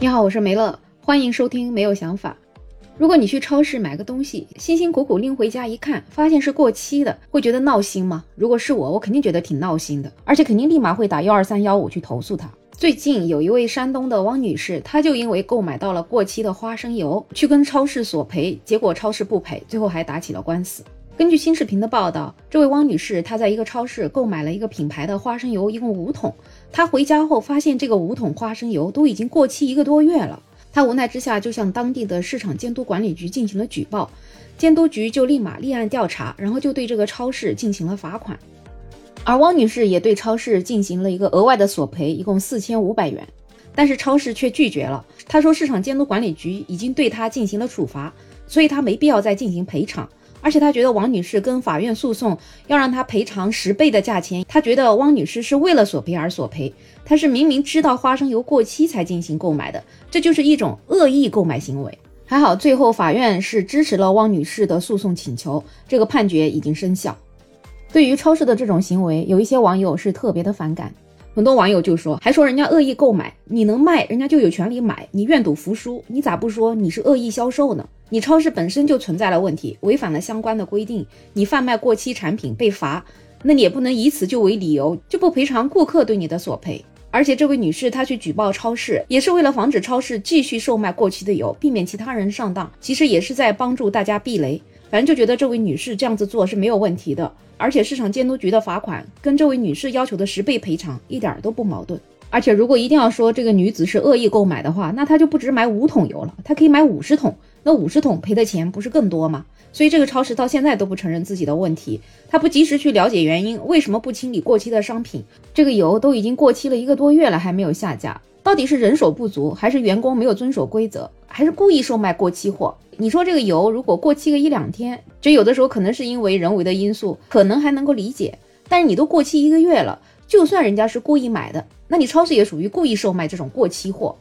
你好，我是梅乐，欢迎收听没有想法。如果你去超市买个东西，辛辛苦苦拎回家一看，发现是过期的，会觉得闹心吗？如果是我，我肯定觉得挺闹心的，而且肯定立马会打幺二三幺五去投诉他。最近有一位山东的汪女士，她就因为购买到了过期的花生油，去跟超市索赔，结果超市不赔，最后还打起了官司。根据新视频的报道，这位汪女士她在一个超市购买了一个品牌的花生油，一共五桶。她回家后发现这个五桶花生油都已经过期一个多月了。她无奈之下就向当地的市场监督管理局进行了举报，监督局就立马立案调查，然后就对这个超市进行了罚款。而汪女士也对超市进行了一个额外的索赔，一共四千五百元。但是超市却拒绝了，他说市场监督管理局已经对他进行了处罚，所以他没必要再进行赔偿。而且他觉得王女士跟法院诉讼要让他赔偿十倍的价钱，他觉得汪女士是为了索赔而索赔，他是明明知道花生油过期才进行购买的，这就是一种恶意购买行为。还好最后法院是支持了汪女士的诉讼请求，这个判决已经生效。对于超市的这种行为，有一些网友是特别的反感。很多网友就说，还说人家恶意购买，你能卖，人家就有权利买，你愿赌服输，你咋不说你是恶意销售呢？你超市本身就存在了问题，违反了相关的规定，你贩卖过期产品被罚，那你也不能以此就为理由就不赔偿顾客对你的索赔。而且这位女士她去举报超市，也是为了防止超市继续售卖过期的油，避免其他人上当，其实也是在帮助大家避雷。反正就觉得这位女士这样子做是没有问题的，而且市场监督局的罚款跟这位女士要求的十倍赔偿一点都不矛盾。而且如果一定要说这个女子是恶意购买的话，那她就不止买五桶油了，她可以买五十桶，那五十桶赔的钱不是更多吗？所以这个超市到现在都不承认自己的问题，他不及时去了解原因，为什么不清理过期的商品？这个油都已经过期了一个多月了，还没有下架，到底是人手不足，还是员工没有遵守规则，还是故意售卖过期货？你说这个油如果过期个一两天，就有的时候可能是因为人为的因素，可能还能够理解。但是你都过期一个月了，就算人家是故意买的，那你超市也属于故意售卖这种过期货。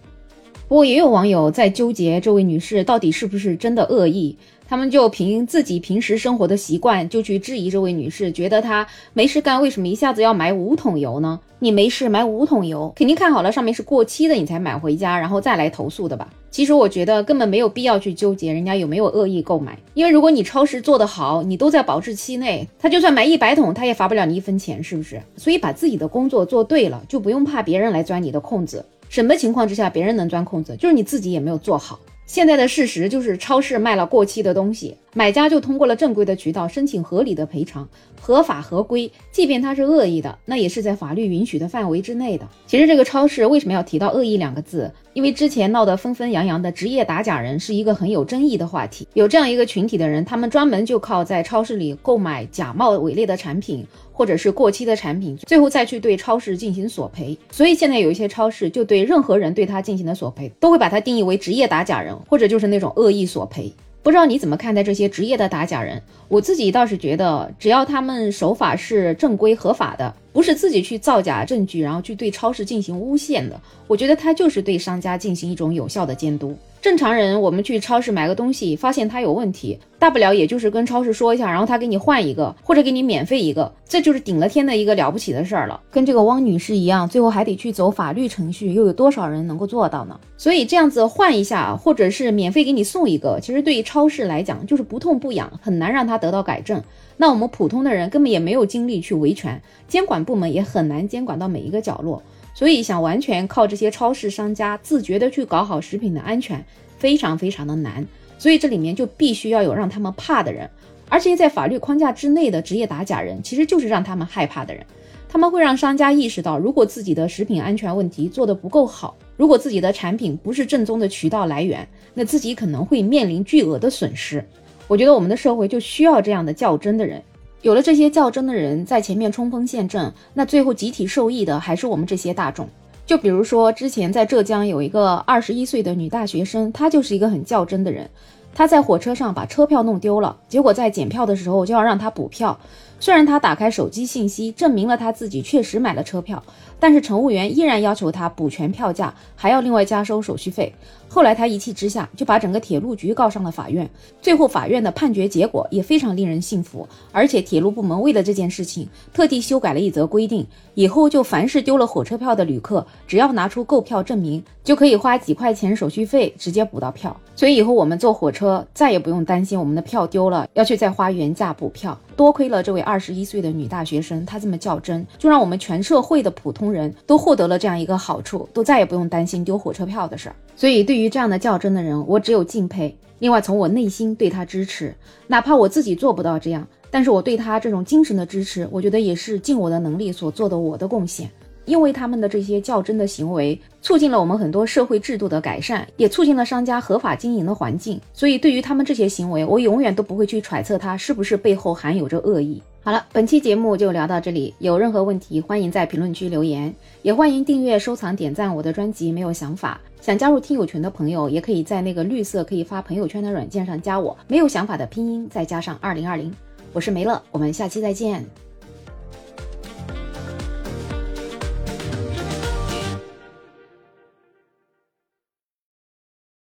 不过也有网友在纠结这位女士到底是不是真的恶意。他们就凭自己平时生活的习惯，就去质疑这位女士，觉得她没事干，为什么一下子要买五桶油呢？你没事买五桶油，肯定看好了上面是过期的，你才买回家，然后再来投诉的吧？其实我觉得根本没有必要去纠结人家有没有恶意购买，因为如果你超市做得好，你都在保质期内，他就算买一百桶，他也罚不了你一分钱，是不是？所以把自己的工作做对了，就不用怕别人来钻你的空子。什么情况之下别人能钻空子，就是你自己也没有做好。现在的事实就是，超市卖了过期的东西，买家就通过了正规的渠道申请合理的赔偿，合法合规。即便他是恶意的，那也是在法律允许的范围之内的。其实这个超市为什么要提到恶意两个字？因为之前闹得纷纷扬扬的职业打假人是一个很有争议的话题。有这样一个群体的人，他们专门就靠在超市里购买假冒伪劣的产品。或者是过期的产品，最后再去对超市进行索赔。所以现在有一些超市就对任何人对他进行的索赔，都会把它定义为职业打假人，或者就是那种恶意索赔。不知道你怎么看待这些职业的打假人？我自己倒是觉得，只要他们手法是正规合法的，不是自己去造假证据，然后去对超市进行诬陷的，我觉得他就是对商家进行一种有效的监督。正常人，我们去超市买个东西，发现它有问题，大不了也就是跟超市说一下，然后他给你换一个，或者给你免费一个，这就是顶了天的一个了不起的事儿了。跟这个汪女士一样，最后还得去走法律程序，又有多少人能够做到呢？所以这样子换一下，或者是免费给你送一个，其实对于超市来讲就是不痛不痒，很难让他得到改正。那我们普通的人根本也没有精力去维权，监管部门也很难监管到每一个角落。所以，想完全靠这些超市商家自觉的去搞好食品的安全，非常非常的难。所以这里面就必须要有让他们怕的人，而且在法律框架之内的职业打假人，其实就是让他们害怕的人。他们会让商家意识到，如果自己的食品安全问题做得不够好，如果自己的产品不是正宗的渠道来源，那自己可能会面临巨额的损失。我觉得我们的社会就需要这样的较真的人。有了这些较真的人在前面冲锋陷阵，那最后集体受益的还是我们这些大众。就比如说，之前在浙江有一个二十一岁的女大学生，她就是一个很较真的人。她在火车上把车票弄丢了，结果在检票的时候就要让她补票。虽然她打开手机信息证明了她自己确实买了车票，但是乘务员依然要求他补全票价，还要另外加收手续费。后来他一气之下就把整个铁路局告上了法院。最后法院的判决结果也非常令人信服，而且铁路部门为了这件事情特地修改了一则规定，以后就凡是丢了火车票的旅客，只要拿出购票证明，就可以花几块钱手续费直接补到票。所以以后我们坐火车再也不用担心我们的票丢了，要去再花原价补票。多亏了这位二十一岁的女大学生，她这么较真，就让我们全社会的普通人都获得了这样一个好处，都再也不用担心丢火车票的事儿。所以对于这样的较真的人，我只有敬佩。另外，从我内心对他支持，哪怕我自己做不到这样，但是我对他这种精神的支持，我觉得也是尽我的能力所做的我的贡献。因为他们的这些较真的行为，促进了我们很多社会制度的改善，也促进了商家合法经营的环境。所以，对于他们这些行为，我永远都不会去揣测他是不是背后含有着恶意。好了，本期节目就聊到这里，有任何问题欢迎在评论区留言，也欢迎订阅、收藏、点赞我的专辑。没有想法，想加入听友群的朋友，也可以在那个绿色可以发朋友圈的软件上加我。没有想法的拼音再加上二零二零，我是梅乐，我们下期再见。